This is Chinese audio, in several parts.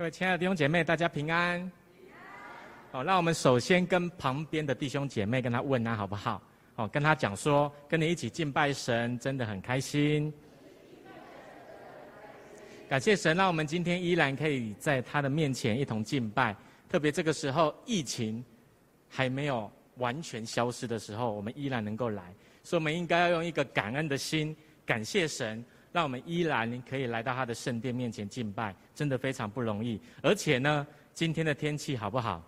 各位亲爱的弟兄姐妹，大家平安。好，那我们首先跟旁边的弟兄姐妹跟他问安，好不好？好，跟他讲说，跟你一起敬拜神，真的很开心。感谢神，让我们今天依然可以在他的面前一同敬拜。特别这个时候，疫情还没有完全消失的时候，我们依然能够来，所以我们应该要用一个感恩的心，感谢神。让我们依然可以来到他的圣殿面前敬拜，真的非常不容易。而且呢，今天的天气好不好？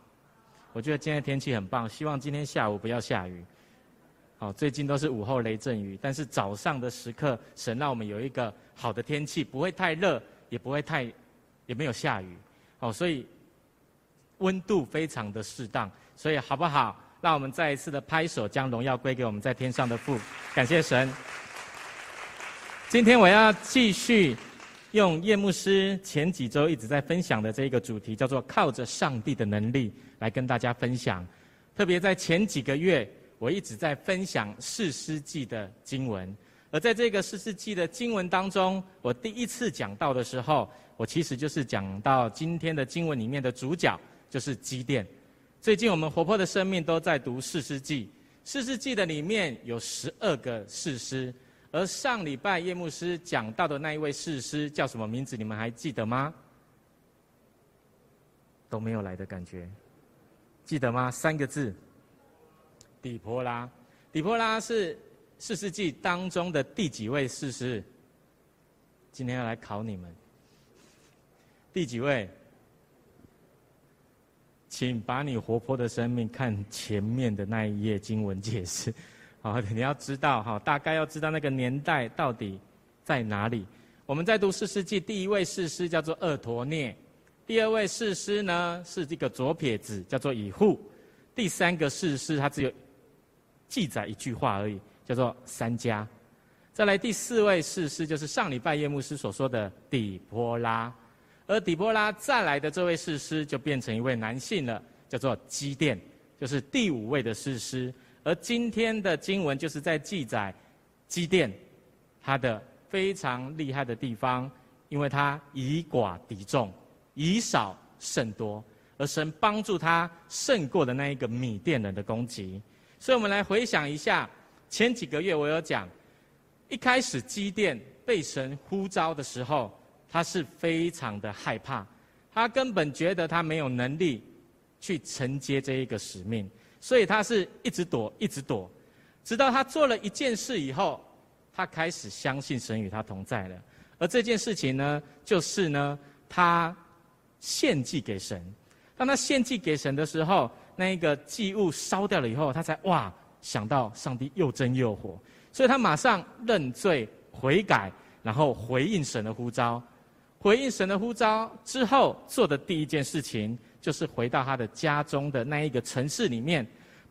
我觉得今天天气很棒，希望今天下午不要下雨。好，最近都是午后雷阵雨，但是早上的时刻，神让我们有一个好的天气，不会太热，也不会太，也没有下雨。好，所以温度非常的适当，所以好不好？让我们再一次的拍手，将荣耀归给我们在天上的父，感谢神。今天我要继续用叶牧师前几周一直在分享的这个主题，叫做“靠着上帝的能力”，来跟大家分享。特别在前几个月，我一直在分享四世纪的经文，而在这个四世纪的经文当中，我第一次讲到的时候，我其实就是讲到今天的经文里面的主角就是基甸。最近我们活泼的生命都在读四世纪，四世纪的里面有十二个士师。而上礼拜叶牧师讲到的那一位士师叫什么名字？你们还记得吗？都没有来的感觉，记得吗？三个字：底波拉。底波拉是四世纪当中的第几位士师？今天要来考你们，第几位？请把你活泼的生命看前面的那一页经文解释。好，你要知道哈，大概要知道那个年代到底在哪里。我们在读士师记，第一位士师叫做厄陀聂，第二位士师呢是这个左撇子，叫做以户，第三个士师他只有记载一句话而已，叫做三家。再来第四位士师就是上礼拜叶牧师所说的底波拉，而底波拉再来的这位士师就变成一位男性了，叫做基甸，就是第五位的士师。而今天的经文就是在记载基甸他的非常厉害的地方，因为他以寡敌众，以少胜多，而神帮助他胜过的那一个米甸人的攻击。所以，我们来回想一下前几个月我有讲，一开始基甸被神呼召的时候，他是非常的害怕，他根本觉得他没有能力去承接这一个使命。所以他是一直躲，一直躲，直到他做了一件事以后，他开始相信神与他同在了。而这件事情呢，就是呢，他献祭给神。当他献祭给神的时候，那一个祭物烧掉了以后，他才哇想到上帝又真又活，所以他马上认罪悔改，然后回应神的呼召。回应神的呼召之后，做的第一件事情。就是回到他的家中的那一个城市里面，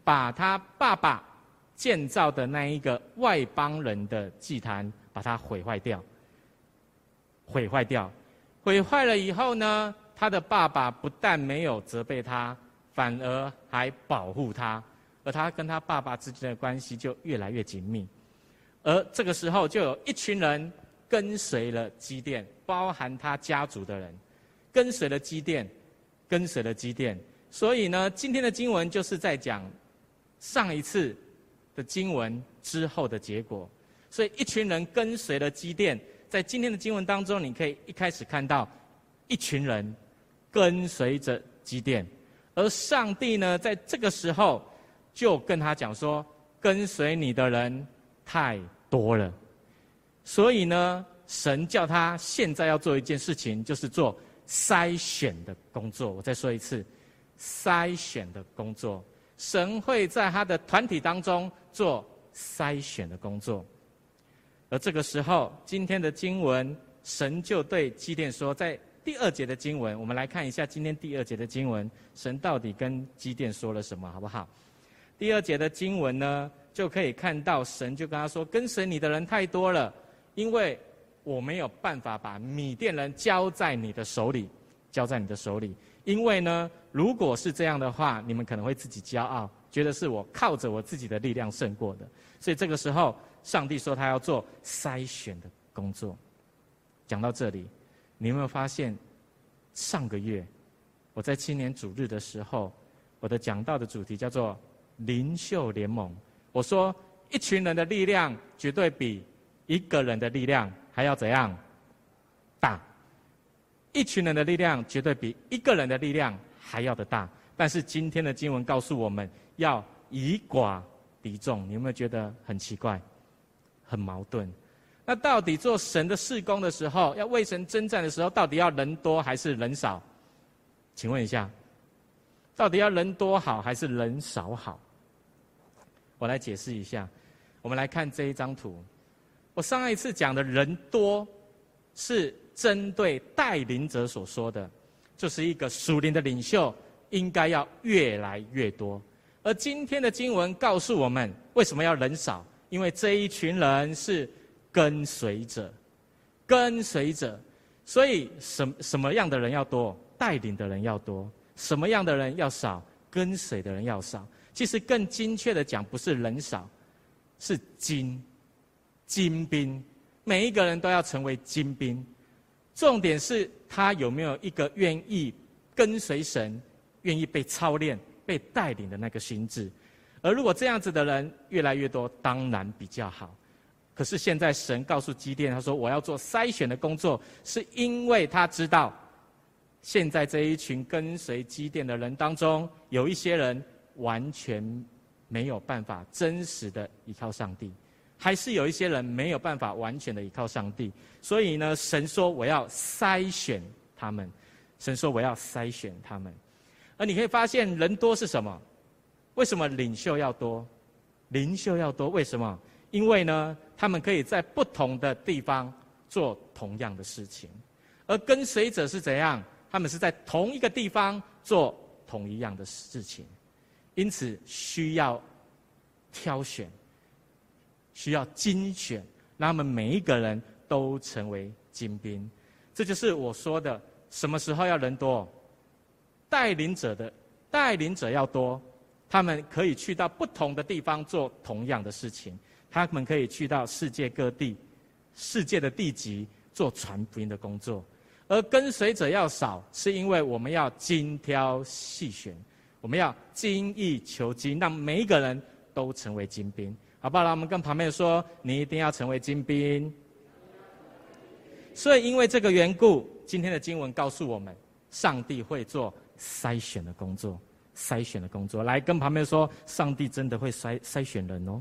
把他爸爸建造的那一个外邦人的祭坛，把它毁坏掉。毁坏掉，毁坏了以后呢，他的爸爸不但没有责备他，反而还保护他，而他跟他爸爸之间的关系就越来越紧密。而这个时候，就有一群人跟随了基甸，包含他家族的人，跟随了基甸。跟随了基甸，所以呢，今天的经文就是在讲上一次的经文之后的结果。所以一群人跟随了基甸，在今天的经文当中，你可以一开始看到一群人跟随着基甸，而上帝呢，在这个时候就跟他讲说：跟随你的人太多了，所以呢，神叫他现在要做一件事情，就是做。筛选的工作，我再说一次，筛选的工作，神会在他的团体当中做筛选的工作。而这个时候，今天的经文，神就对基甸说，在第二节的经文，我们来看一下今天第二节的经文，神到底跟基甸说了什么，好不好？第二节的经文呢，就可以看到神就跟他说，跟随你的人太多了，因为。我没有办法把米甸人交在你的手里，交在你的手里，因为呢，如果是这样的话，你们可能会自己骄傲，觉得是我靠着我自己的力量胜过的。所以这个时候，上帝说他要做筛选的工作。讲到这里，你有没有发现，上个月我在青年主日的时候，我的讲道的主题叫做“领袖联盟”。我说，一群人的力量绝对比一个人的力量还要怎样大？一群人的力量绝对比一个人的力量还要的大。但是今天的经文告诉我们要以寡敌众，你有没有觉得很奇怪、很矛盾？那到底做神的事工的时候，要为神征战的时候，到底要人多还是人少？请问一下，到底要人多好还是人少好？我来解释一下。我们来看这一张图。我上一次讲的人多，是针对带领者所说的，就是一个属灵的领袖应该要越来越多。而今天的经文告诉我们，为什么要人少？因为这一群人是跟随者，跟随者。所以什什么样的人要多？带领的人要多。什么样的人要少？跟随的人要少。其实更精确的讲，不是人少，是精，精兵。每一个人都要成为精兵。重点是他有没有一个愿意跟随神、愿意被操练、被带领的那个心智。而如果这样子的人越来越多，当然比较好。可是现在神告诉基甸，他说：“我要做筛选的工作，是因为他知道，现在这一群跟随基甸的人当中，有一些人完全没有办法真实的依靠上帝，还是有一些人没有办法完全的依靠上帝。所以呢，神说我要筛选他们，神说我要筛选他们。而你可以发现，人多是什么？为什么领袖要多？领袖要多，为什么？因为呢，他们可以在不同的地方做同样的事情，而跟随者是怎样？他们是在同一个地方做同一样的事情，因此需要挑选，需要精选，让他们每一个人都成为精兵。这就是我说的，什么时候要人多？带领者的带领者要多。他们可以去到不同的地方做同样的事情，他们可以去到世界各地、世界的地级做传福音的工作，而跟随者要少，是因为我们要精挑细选，我们要精益求精，让每一个人都成为精兵，好不好？让我们跟旁边说，你一定要成为精兵。所以，因为这个缘故，今天的经文告诉我们，上帝会做筛选的工作。筛选的工作，来跟旁边说，上帝真的会筛筛选人哦，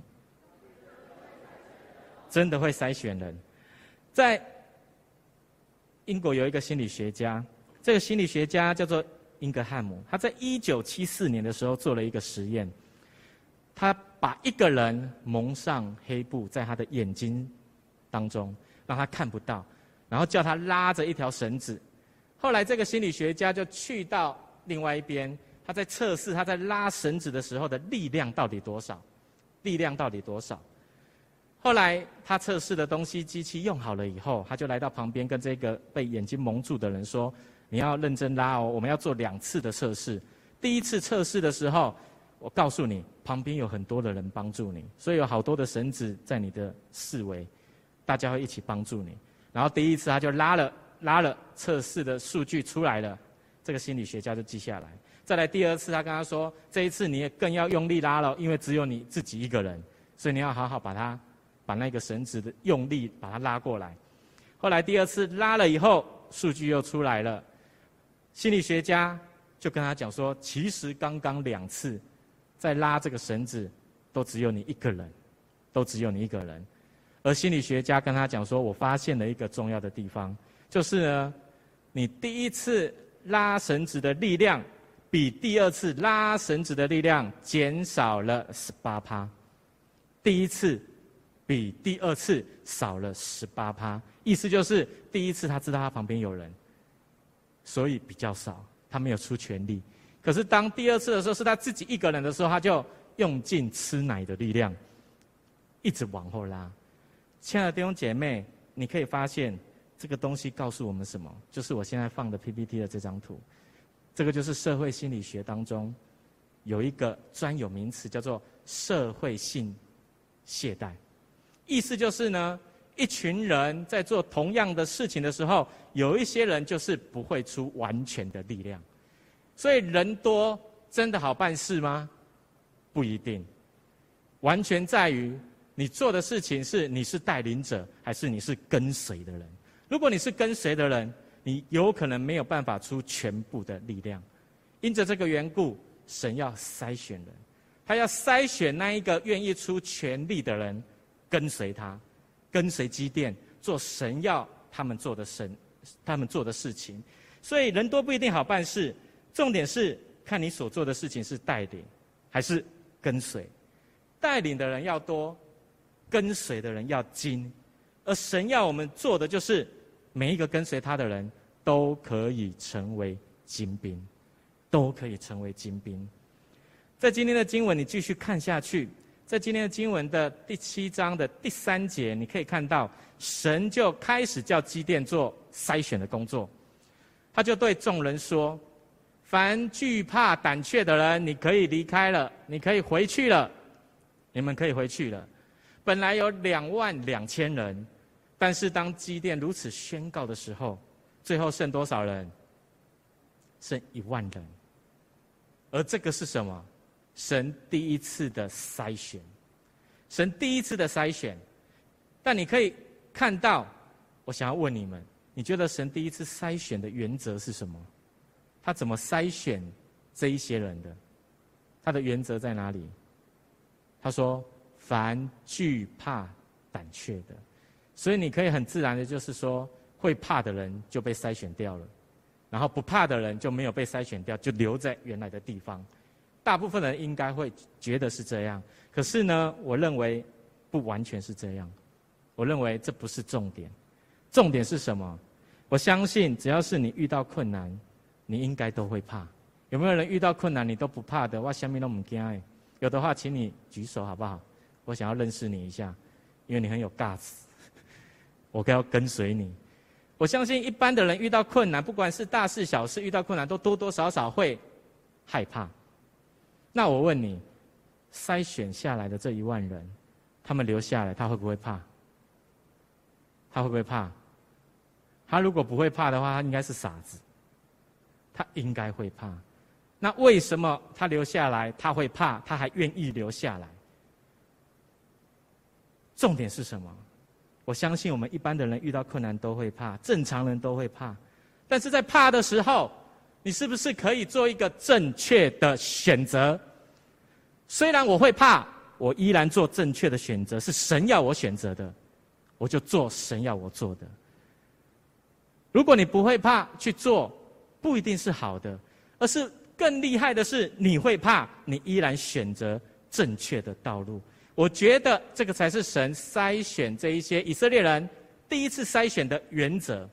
真的会筛选人。在英国有一个心理学家，这个心理学家叫做英格汉姆，他在一九七四年的时候做了一个实验，他把一个人蒙上黑布在他的眼睛当中，让他看不到，然后叫他拉着一条绳子，后来这个心理学家就去到另外一边。他在测试他在拉绳子的时候的力量到底多少？力量到底多少？后来他测试的东西机器用好了以后，他就来到旁边跟这个被眼睛蒙住的人说：“你要认真拉哦，我们要做两次的测试。第一次测试的时候，我告诉你，旁边有很多的人帮助你，所以有好多的绳子在你的四围，大家会一起帮助你。然后第一次他就拉了拉了，测试的数据出来了，这个心理学家就记下来。”再来第二次，他跟他说：“这一次你也更要用力拉了，因为只有你自己一个人，所以你要好好把它，把那个绳子的用力把它拉过来。”后来第二次拉了以后，数据又出来了，心理学家就跟他讲说：“其实刚刚两次在拉这个绳子，都只有你一个人，都只有你一个人。”而心理学家跟他讲说：“我发现了一个重要的地方，就是呢，你第一次拉绳子的力量。”比第二次拉绳子的力量减少了十八趴，第一次比第二次少了十八趴，意思就是第一次他知道他旁边有人，所以比较少，他没有出全力。可是当第二次的时候是他自己一个人的时候，他就用尽吃奶的力量，一直往后拉。亲爱的弟兄姐妹，你可以发现这个东西告诉我们什么？就是我现在放的 PPT 的这张图。这个就是社会心理学当中有一个专有名词，叫做社会性懈怠。意思就是呢，一群人在做同样的事情的时候，有一些人就是不会出完全的力量。所以人多真的好办事吗？不一定，完全在于你做的事情是你是带领者，还是你是跟随的人。如果你是跟随的人，你有可能没有办法出全部的力量。因着这个缘故，神要筛选人，他要筛选那一个愿意出全力的人，跟随他。跟随基甸做神要他们做的神，他们做的事情，所以人多不一定好办事。重点是看你所做的事情是带领还是跟随。带领的人要多，跟随的人要精。而神要我们做的就是，每一个跟随他的人都可以成为精兵，都可以成为精兵。在今天的经文，你继续看下去。在今天的经文的第七章的第三节，你可以看到，神就开始叫基甸做筛选的工作。他就对众人说：“凡惧怕胆怯的人，你可以离开了，你可以回去了，你们可以回去了。本来有两万两千人，但是当基甸如此宣告的时候，最后剩多少人？剩一万人。而这个是什么？”神第一次的筛选，神第一次的筛选，但你可以看到，我想要问你们，你觉得神第一次筛选的原则是什么？他怎么筛选这一些人的？他的原则在哪里？他说：“凡惧怕胆怯的。”所以你可以很自然的，就是说，会怕的人就被筛选掉了，然后不怕的人就没有被筛选掉，就留在原来的地方。大部分人应该会觉得是这样，可是呢，我认为不完全是这样。我认为这不是重点，重点是什么？我相信只要是你遇到困难，你应该都会怕。有没有人遇到困难你都不怕的？哇，下面都唔惊。有的话，请你举手好不好？我想要认识你一下，因为你很有 guts，我该要跟随你。我相信一般的人遇到困难，不管是大事小事，遇到困难都多多少少会害怕。那我问你，筛选下来的这一万人，他们留下来，他会不会怕？他会不会怕？他如果不会怕的话，他应该是傻子。他应该会怕。那为什么他留下来？他会怕，他还愿意留下来？重点是什么？我相信我们一般的人遇到困难都会怕，正常人都会怕。但是在怕的时候，你是不是可以做一个正确的选择？虽然我会怕，我依然做正确的选择，是神要我选择的，我就做神要我做的。如果你不会怕去做，不一定是好的，而是更厉害的是你会怕，你依然选择正确的道路。我觉得这个才是神筛选这一些以色列人第一次筛选的原则，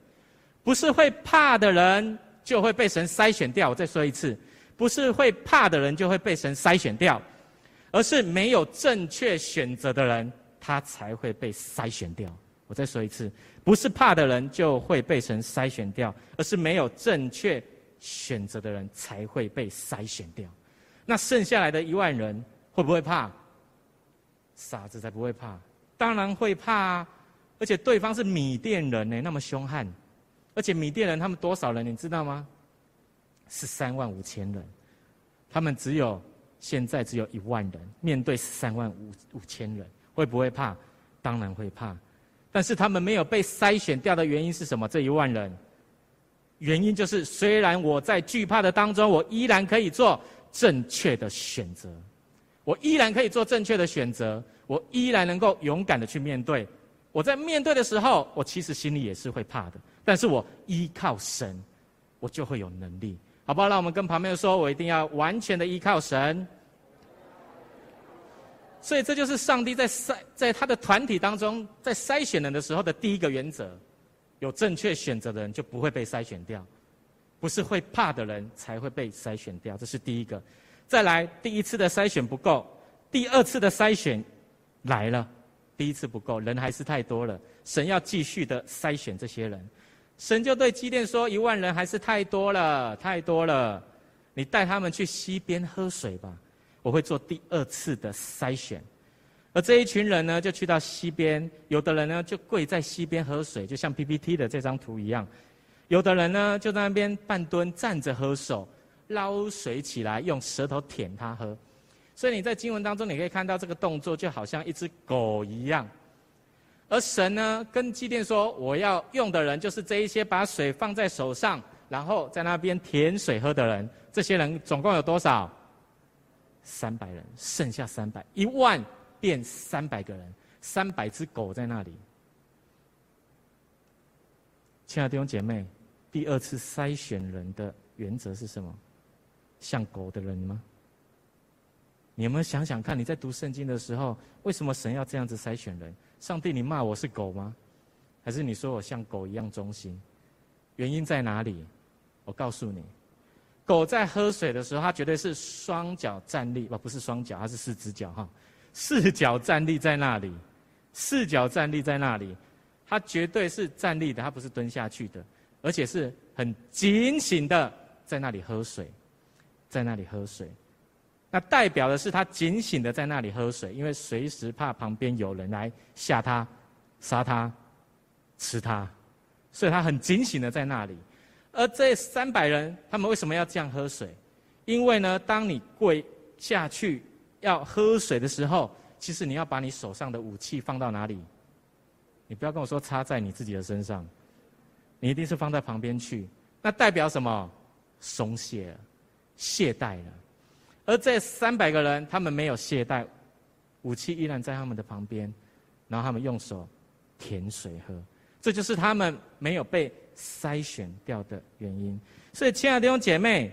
不是会怕的人。就会被神筛选掉。我再说一次，不是会怕的人就会被神筛选掉，而是没有正确选择的人，他才会被筛选掉。我再说一次，不是怕的人就会被神筛选掉，而是没有正确选择的人才会被筛选掉。那剩下来的一万人会不会怕？傻子才不会怕，当然会怕啊！而且对方是米甸人呢，那么凶悍。而且米甸人他们多少人你知道吗？是三万五千人，他们只有现在只有一万人，面对三万五五千人，会不会怕？当然会怕。但是他们没有被筛选掉的原因是什么？这一万人，原因就是虽然我在惧怕的当中，我依然可以做正确的选择，我依然可以做正确的选择，我依然能够勇敢的去面对。我在面对的时候，我其实心里也是会怕的。但是我依靠神，我就会有能力，好不好？让我们跟旁边说，我一定要完全的依靠神。所以这就是上帝在筛在他的团体当中，在筛选人的时候的第一个原则：有正确选择的人就不会被筛选掉，不是会怕的人才会被筛选掉。这是第一个。再来，第一次的筛选不够，第二次的筛选来了。第一次不够，人还是太多了，神要继续的筛选这些人。神就对基甸说：“一万人还是太多了，太多了，你带他们去溪边喝水吧。我会做第二次的筛选，而这一群人呢，就去到溪边，有的人呢就跪在溪边喝水，就像 PPT 的这张图一样；有的人呢就在那边半蹲站着喝手，捞水起来用舌头舔它喝。所以你在经文当中，你可以看到这个动作就好像一只狗一样。而神呢跟祭奠说：“我要用的人就是这一些把水放在手上，然后在那边舔水喝的人。这些人总共有多少？三百人，剩下三百，一万。”变三百个人，三百只狗在那里。亲爱的弟兄姐妹，第二次筛选人的原则是什么？像狗的人吗？你有没有想想看，你在读圣经的时候，为什么神要这样子筛选人？上帝，你骂我是狗吗？还是你说我像狗一样忠心？原因在哪里？我告诉你，狗在喝水的时候，它绝对是双脚站立，不，不是双脚，它是四只脚哈。四脚站立在那里，四脚站立在那里，它绝对是站立的，它不是蹲下去的，而且是很警醒的在那里喝水，在那里喝水，那代表的是它警醒的在那里喝水，因为随时怕旁边有人来吓它、杀它、吃它，所以它很警醒的在那里。而这三百人，他们为什么要这样喝水？因为呢，当你跪下去。要喝水的时候，其实你要把你手上的武器放到哪里？你不要跟我说插在你自己的身上，你一定是放在旁边去。那代表什么？松懈了，懈怠了。而这三百个人，他们没有懈怠，武器依然在他们的旁边，然后他们用手舔水喝。这就是他们没有被筛选掉的原因。所以，亲爱的弟兄姐妹。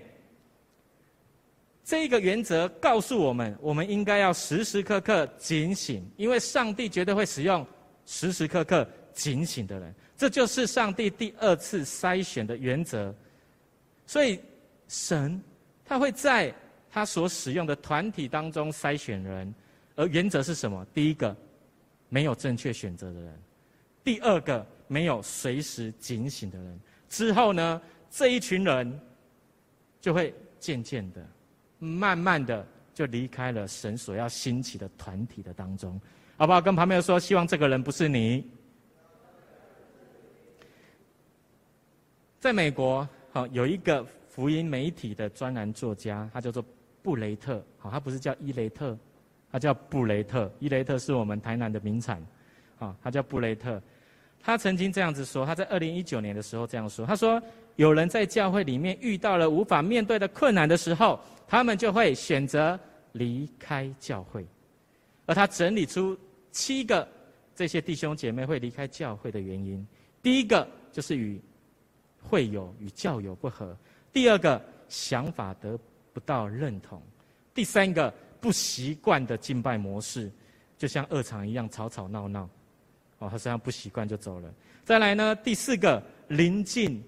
这个原则告诉我们，我们应该要时时刻刻警醒，因为上帝绝对会使用时时刻刻警醒的人。这就是上帝第二次筛选的原则。所以，神他会在他所使用的团体当中筛选人，而原则是什么？第一个，没有正确选择的人；第二个，没有随时警醒的人。之后呢，这一群人就会渐渐的。慢慢的就离开了神所要兴起的团体的当中，好不好？跟旁边说，希望这个人不是你。在美国，好有一个福音媒体的专栏作家，他叫做布雷特，好，他不是叫伊雷特，他叫布雷特。伊雷特是我们台南的名产，啊，他叫布雷特。他曾经这样子说，他在二零一九年的时候这样说，他说。有人在教会里面遇到了无法面对的困难的时候，他们就会选择离开教会。而他整理出七个这些弟兄姐妹会离开教会的原因：第一个就是与会友与教友不合；第二个想法得不到认同；第三个不习惯的敬拜模式，就像二场一样吵吵闹闹。他实际上不习惯就走了。再来呢，第四个临近。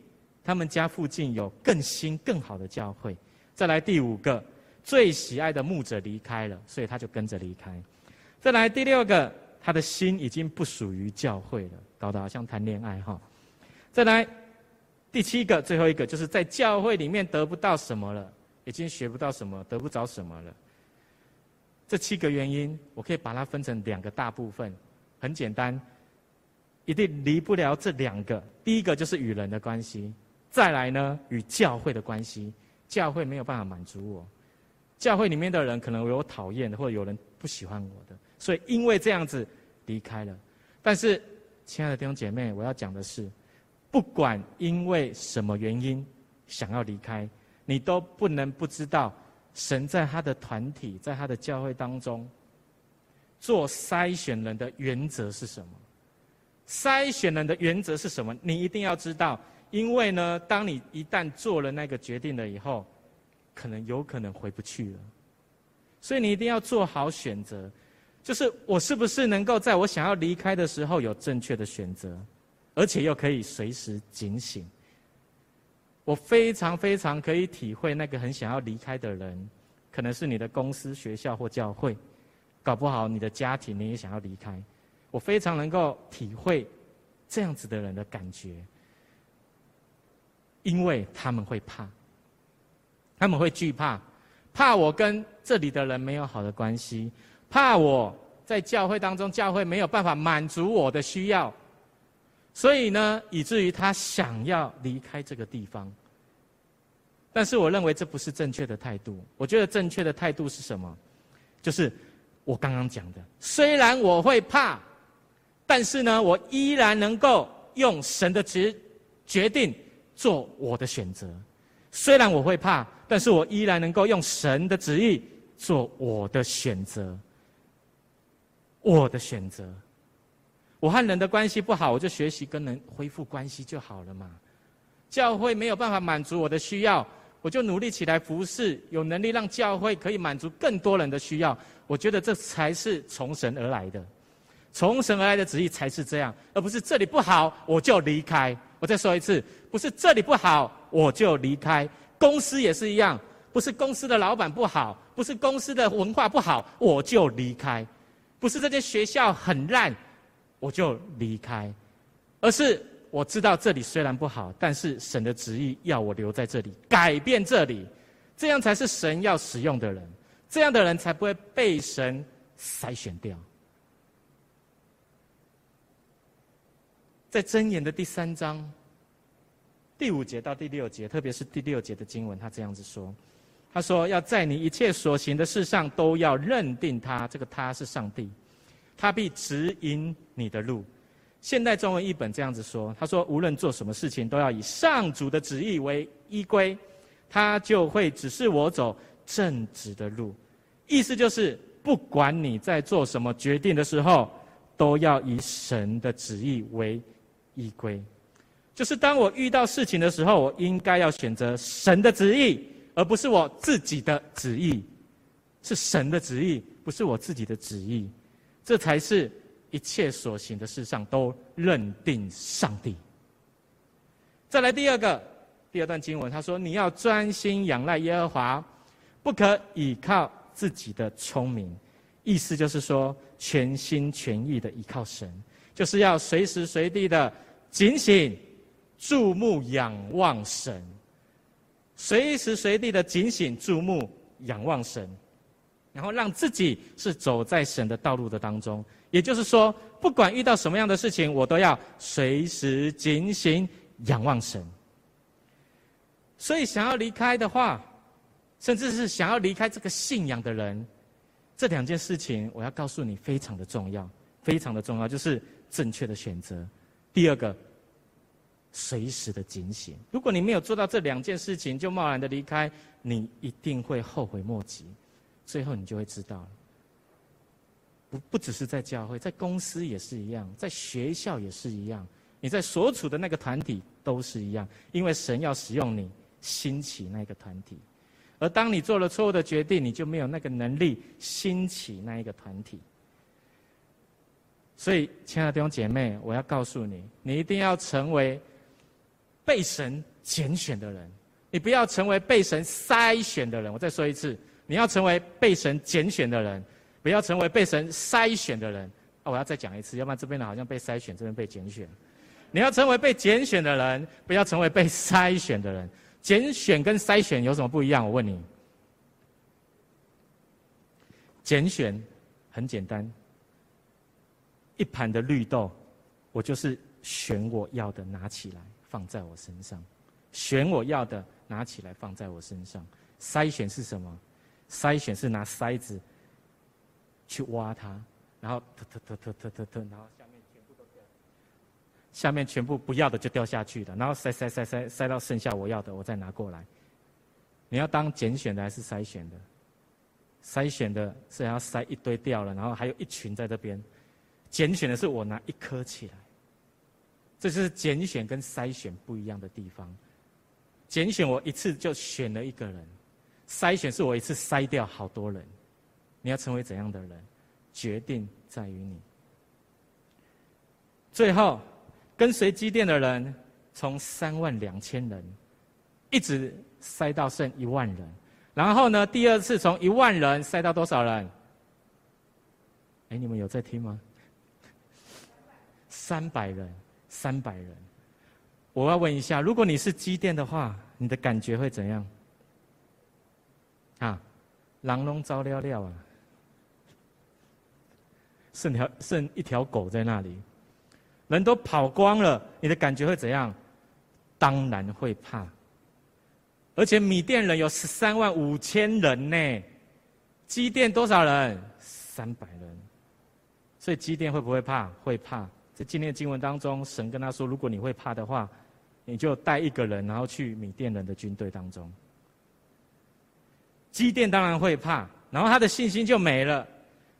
他们家附近有更新、更好的教会。再来第五个，最喜爱的牧者离开了，所以他就跟着离开。再来第六个，他的心已经不属于教会了，搞得好像谈恋爱哈。再来第七个，最后一个，就是在教会里面得不到什么了，已经学不到什么，得不着什么了。这七个原因，我可以把它分成两个大部分，很简单，一定离不了这两个。第一个就是与人的关系。再来呢，与教会的关系，教会没有办法满足我，教会里面的人可能有讨厌的，或者有人不喜欢我的，所以因为这样子离开了。但是，亲爱的弟兄姐妹，我要讲的是，不管因为什么原因想要离开，你都不能不知道，神在他的团体，在他的教会当中，做筛选人的原则是什么？筛选人的原则是什么？你一定要知道。因为呢，当你一旦做了那个决定了以后，可能有可能回不去了，所以你一定要做好选择，就是我是不是能够在我想要离开的时候有正确的选择，而且又可以随时警醒。我非常非常可以体会那个很想要离开的人，可能是你的公司、学校或教会，搞不好你的家庭你也想要离开，我非常能够体会这样子的人的感觉。因为他们会怕，他们会惧怕，怕我跟这里的人没有好的关系，怕我在教会当中，教会没有办法满足我的需要，所以呢，以至于他想要离开这个地方。但是我认为这不是正确的态度。我觉得正确的态度是什么？就是我刚刚讲的，虽然我会怕，但是呢，我依然能够用神的决决定做我的选择。虽然我会怕，但是我依然能够用神的旨意做我的选择。我的选择，我和人的关系不好，我就学习跟人恢复关系就好了嘛。教会没有办法满足我的需要。我就努力起来服侍，有能力让教会可以满足更多人的需要。我觉得这才是从神而来的，从神而来的旨意才是这样，而不是这里不好我就离开。我再说一次，不是这里不好我就离开。公司也是一样，不是公司的老板不好，不是公司的文化不好我就离开，不是这间学校很烂我就离开，而是。我知道这里虽然不好，但是神的旨意要我留在这里，改变这里，这样才是神要使用的人，这样的人才不会被神筛选掉。在箴言的第三章第五节到第六节，特别是第六节的经文，他这样子说：“他说要在你一切所行的事上都要认定他，这个他是上帝，他必指引你的路。”现代中文译本这样子说：“他说，无论做什么事情，都要以上主的旨意为依归，他就会指示我走正直的路。意思就是，不管你在做什么决定的时候，都要以神的旨意为依归。就是当我遇到事情的时候，我应该要选择神的旨意，而不是我自己的旨意。是神的旨意，不是我自己的旨意。这才是。”一切所行的事上都认定上帝。再来第二个，第二段经文，他说：“你要专心仰赖耶和华，不可倚靠自己的聪明。”意思就是说，全心全意的依靠神，就是要随时随地的警醒、注目、仰望神。随时随地的警醒、注目、仰望神，然后让自己是走在神的道路的当中。也就是说，不管遇到什么样的事情，我都要随时警醒、仰望神。所以，想要离开的话，甚至是想要离开这个信仰的人，这两件事情，我要告诉你，非常的重要，非常的重要，就是正确的选择。第二个，随时的警醒。如果你没有做到这两件事情，就贸然的离开，你一定会后悔莫及。最后，你就会知道了。不不只是在教会，在公司也是一样，在学校也是一样，你在所处的那个团体都是一样，因为神要使用你兴起那个团体，而当你做了错误的决定，你就没有那个能力兴起那一个团体。所以，亲爱的弟兄姐妹，我要告诉你，你一定要成为被神拣选的人，你不要成为被神筛选的人。我再说一次，你要成为被神拣选的人。不要成为被神筛选的人啊！我要再讲一次，要不然这边人好像被筛选，这边被拣选。你要成为被拣选的人，不要成为被筛选的人。拣选跟筛选有什么不一样？我问你。拣选很简单，一盘的绿豆，我就是选我要的，拿起来放在我身上；选我要的，拿起来放在我身上。筛选是什么？筛选是拿筛子。去挖它，然后突突突突突突突，然后下面全部都掉，下面全部不要的就掉下去了，然后筛筛筛筛筛到剩下我要的，我再拿过来。你要当拣选的还是筛选的？筛选的是要筛一堆掉了，然后还有一群在这边。拣选的是我拿一颗起来。这是拣选跟筛选不一样的地方。拣选我一次就选了一个人，筛选是我一次筛掉好多人。你要成为怎样的人，决定在于你。最后，跟随机电的人从三万两千人，一直筛到剩一万人。然后呢，第二次从一万人筛到多少人？哎，你们有在听吗？三百人，三百人。我要问一下，如果你是机电的话，你的感觉会怎样？啊，狼笼招了了啊！剩条剩一条狗在那里，人都跑光了，你的感觉会怎样？当然会怕。而且米甸人有十三万五千人呢，机电多少人？三百人。所以机电会不会怕？会怕。在今天的经文当中，神跟他说：“如果你会怕的话，你就带一个人，然后去米甸人的军队当中。”基甸当然会怕，然后他的信心就没了。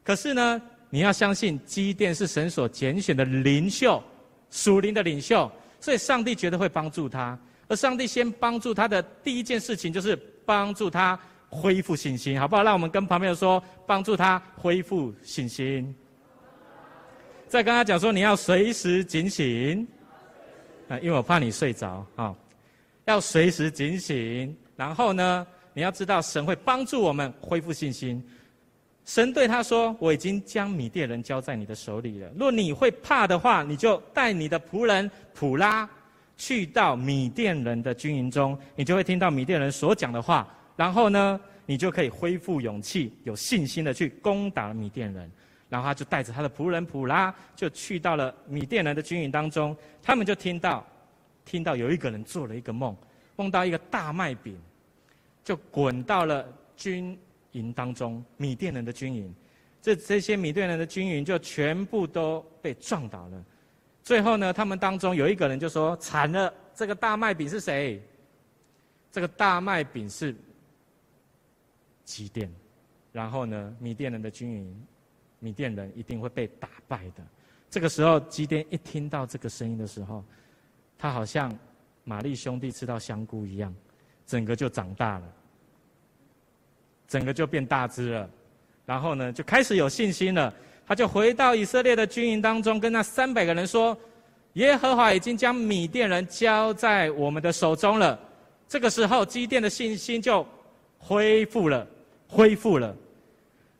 可是呢，你要相信，基甸是神所拣选的领袖，属灵的领袖，所以上帝绝对会帮助他。而上帝先帮助他的第一件事情，就是帮助他恢复信心，好不好？让我们跟旁边人说，帮助他恢复信心。再跟他讲说，你要随时警醒，啊，因为我怕你睡着啊，要随时警醒。然后呢，你要知道神会帮助我们恢复信心。神对他说：“我已经将米甸人交在你的手里了。若你会怕的话，你就带你的仆人普拉去到米甸人的军营中，你就会听到米甸人所讲的话。然后呢，你就可以恢复勇气，有信心的去攻打米甸人。”然后他就带着他的仆人普拉，就去到了米甸人的军营当中。他们就听到，听到有一个人做了一个梦，梦到一个大麦饼，就滚到了军营当中。米甸人的军营，这这些米甸人的军营就全部都被撞倒了。最后呢，他们当中有一个人就说：“惨了，这个大麦饼是谁？这个大麦饼是基甸。”然后呢，米甸人的军营。米甸人一定会被打败的。这个时候，基甸一听到这个声音的时候，他好像玛丽兄弟吃到香菇一样，整个就长大了，整个就变大只了。然后呢，就开始有信心了。他就回到以色列的军营当中，跟那三百个人说：“耶和华已经将米甸人交在我们的手中了。”这个时候，基甸的信心就恢复了，恢复了。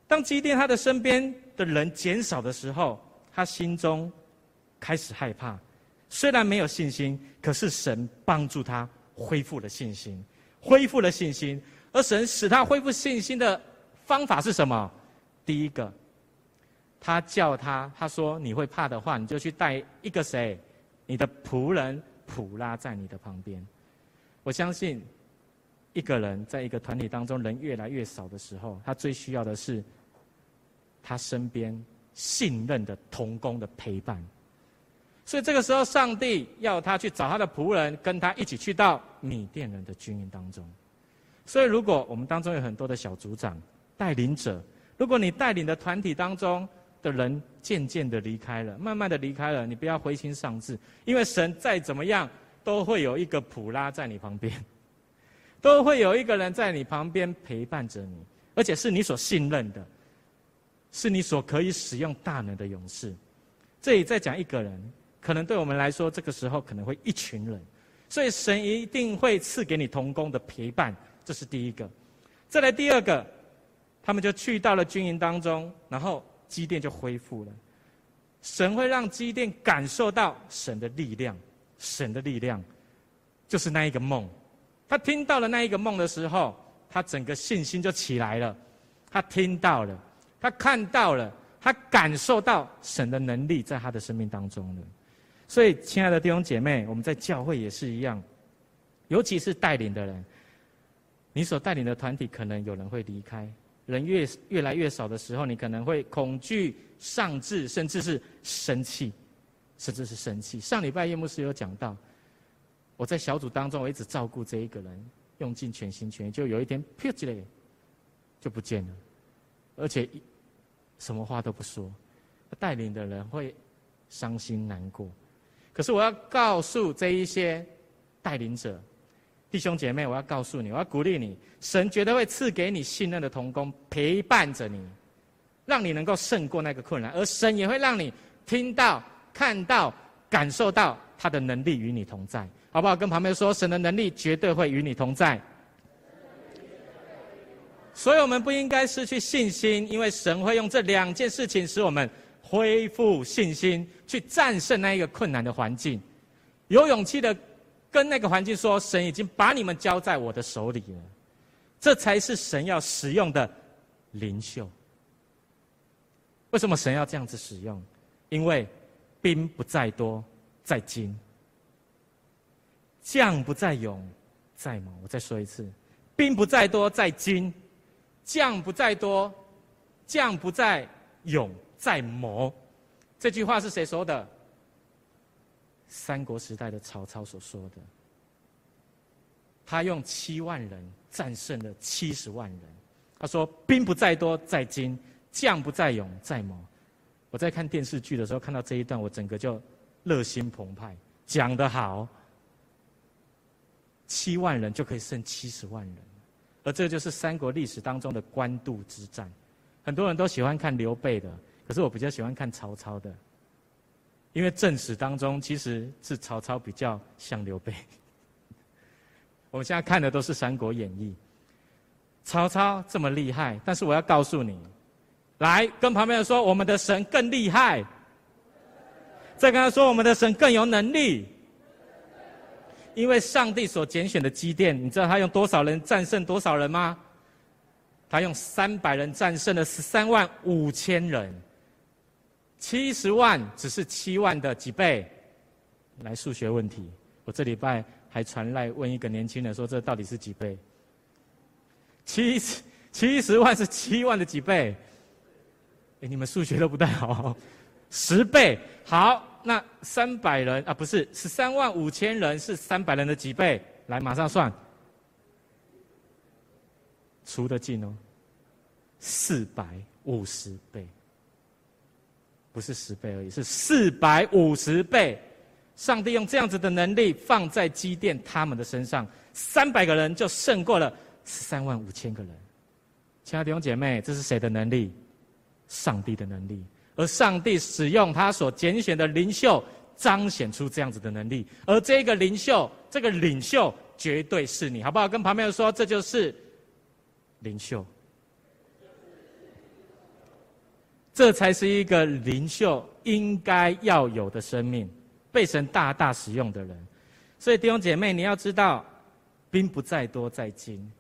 当基甸他的身边的人减少的时候，他心中开始害怕。虽然没有信心，可是神帮助他恢复了信心，恢复了信心。而神使他恢复信心的方法是什么？第一个，他叫他，他说：“你会怕的话，你就去带一个谁？你的仆人普拉在你的旁边。”我相信，一个人在一个团体当中，人越来越少的时候，他最需要的是。他身边信任的同工的陪伴，所以这个时候，上帝要他去找他的仆人，跟他一起去到米甸人的军营当中。所以，如果我们当中有很多的小组长、带领者，如果你带领的团体当中的人渐渐的离开了，慢慢的离开了，你不要灰心丧志，因为神再怎么样都会有一个普拉在你旁边，都会有一个人在你旁边陪伴着你，而且是你所信任的。是你所可以使用大能的勇士。这里再讲一个人，可能对我们来说，这个时候可能会一群人，所以神一定会赐给你同工的陪伴，这是第一个。再来第二个，他们就去到了军营当中，然后基甸就恢复了。神会让基甸感受到神的力量，神的力量就是那一个梦。他听到了那一个梦的时候，他整个信心就起来了。他听到了。他看到了，他感受到神的能力在他的生命当中了。所以，亲爱的弟兄姐妹，我们在教会也是一样，尤其是带领的人，你所带领的团体可能有人会离开，人越越来越少的时候，你可能会恐惧、丧志，甚至是生气，甚至是生气。上礼拜叶牧师有讲到，我在小组当中，我一直照顾这一个人，用尽全心全意，就有一天，啪叽嘞，就不见了。而且一，什么话都不说，带领的人会伤心难过。可是我要告诉这一些带领者、弟兄姐妹，我要告诉你，我要鼓励你，神绝对会赐给你信任的同工陪伴着你，让你能够胜过那个困难。而神也会让你听到、看到、感受到他的能力与你同在，好不好？跟旁边说，神的能力绝对会与你同在。所以我们不应该失去信心，因为神会用这两件事情使我们恢复信心，去战胜那一个困难的环境。有勇气的跟那个环境说：“神已经把你们交在我的手里了。”这才是神要使用的灵秀。为什么神要这样子使用？因为兵不在多，在精；将不在勇，在谋。我再说一次：兵不在多，在精；将不在多，将不在勇，在谋。这句话是谁说的？三国时代的曹操所说的。他用七万人战胜了七十万人。他说：“兵不在多，在精；将不在勇，在谋。”我在看电视剧的时候看到这一段，我整个就热心澎湃。讲得好，七万人就可以胜七十万人，而这就是三国历史当中的官渡之战。很多人都喜欢看刘备的，可是我比较喜欢看曹操的，因为正史当中其实是曹操比较像刘备。我们现在看的都是《三国演义》，曹操这么厉害，但是我要告诉你，来跟旁边人说，我们的神更厉害。再跟他说，我们的神更有能力，因为上帝所拣选的基甸，你知道他用多少人战胜多少人吗？他用三百人战胜了十三万五千人，七十万只是七万的几倍？来，数学问题，我这礼拜。还传来问一个年轻人说：“这到底是几倍？七十七十万是七万的几倍？哎，你们数学都不太好，十倍。好，那三百人啊，不是十三万五千人是三百人的几倍？来，马上算，除得尽哦，四百五十倍，不是十倍而已，是四百五十倍。”上帝用这样子的能力放在积淀他们的身上，三百个人就胜过了十三万五千个人。亲爱的弟兄姐妹，这是谁的能力？上帝的能力。而上帝使用他所拣选的领袖，彰显出这样子的能力。而这个领袖，这个领袖绝对是你，好不好？跟旁边人说，这就是领袖。这才是一个领袖应该要有的生命。被神大大使用的人，所以弟兄姐妹，你要知道，兵不在多，在精。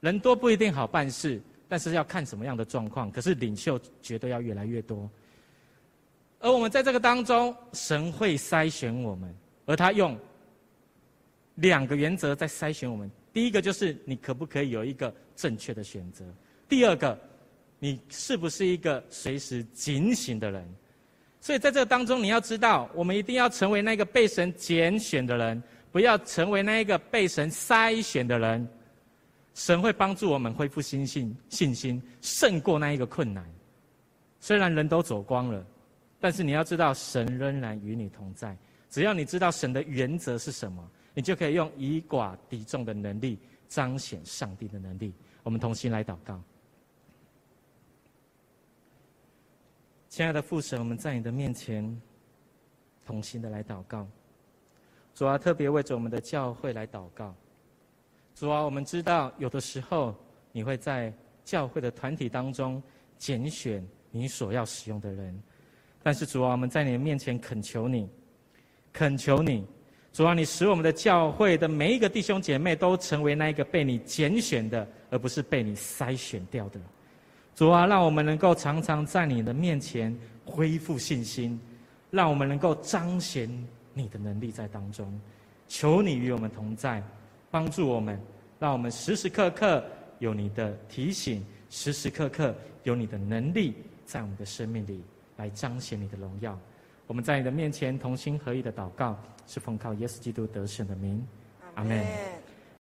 人多不一定好办事，但是要看什么样的状况。可是领袖绝对要越来越多。而我们在这个当中，神会筛选我们，而他用两个原则在筛选我们。第一个就是你可不可以有一个正确的选择；第二个，你是不是一个随时警醒的人。所以在这个当中，你要知道，我们一定要成为那个被神拣选的人，不要成为那一个被神筛选的人。神会帮助我们恢复信心，信心胜过那一个困难。虽然人都走光了，但是你要知道，神仍然与你同在。只要你知道神的原则是什么，你就可以用以寡敌众的能力彰显上帝的能力。我们同心来祷告。亲爱的父神，我们在你的面前同心的来祷告。主啊，特别为着我们的教会来祷告。主啊，我们知道有的时候你会在教会的团体当中拣选你所要使用的人，但是主啊，我们在你的面前恳求你，恳求你，主啊，你使我们的教会的每一个弟兄姐妹都成为那一个被你拣选的，而不是被你筛选掉的。主啊，让我们能够常常在你的面前恢复信心，让我们能够彰显你的能力在当中。求你与我们同在，帮助我们，让我们时时刻刻有你的提醒，时时刻刻有你的能力在我们的生命里来彰显你的荣耀。我们在你的面前同心合意的祷告，是奉靠耶稣基督得胜的名，阿门。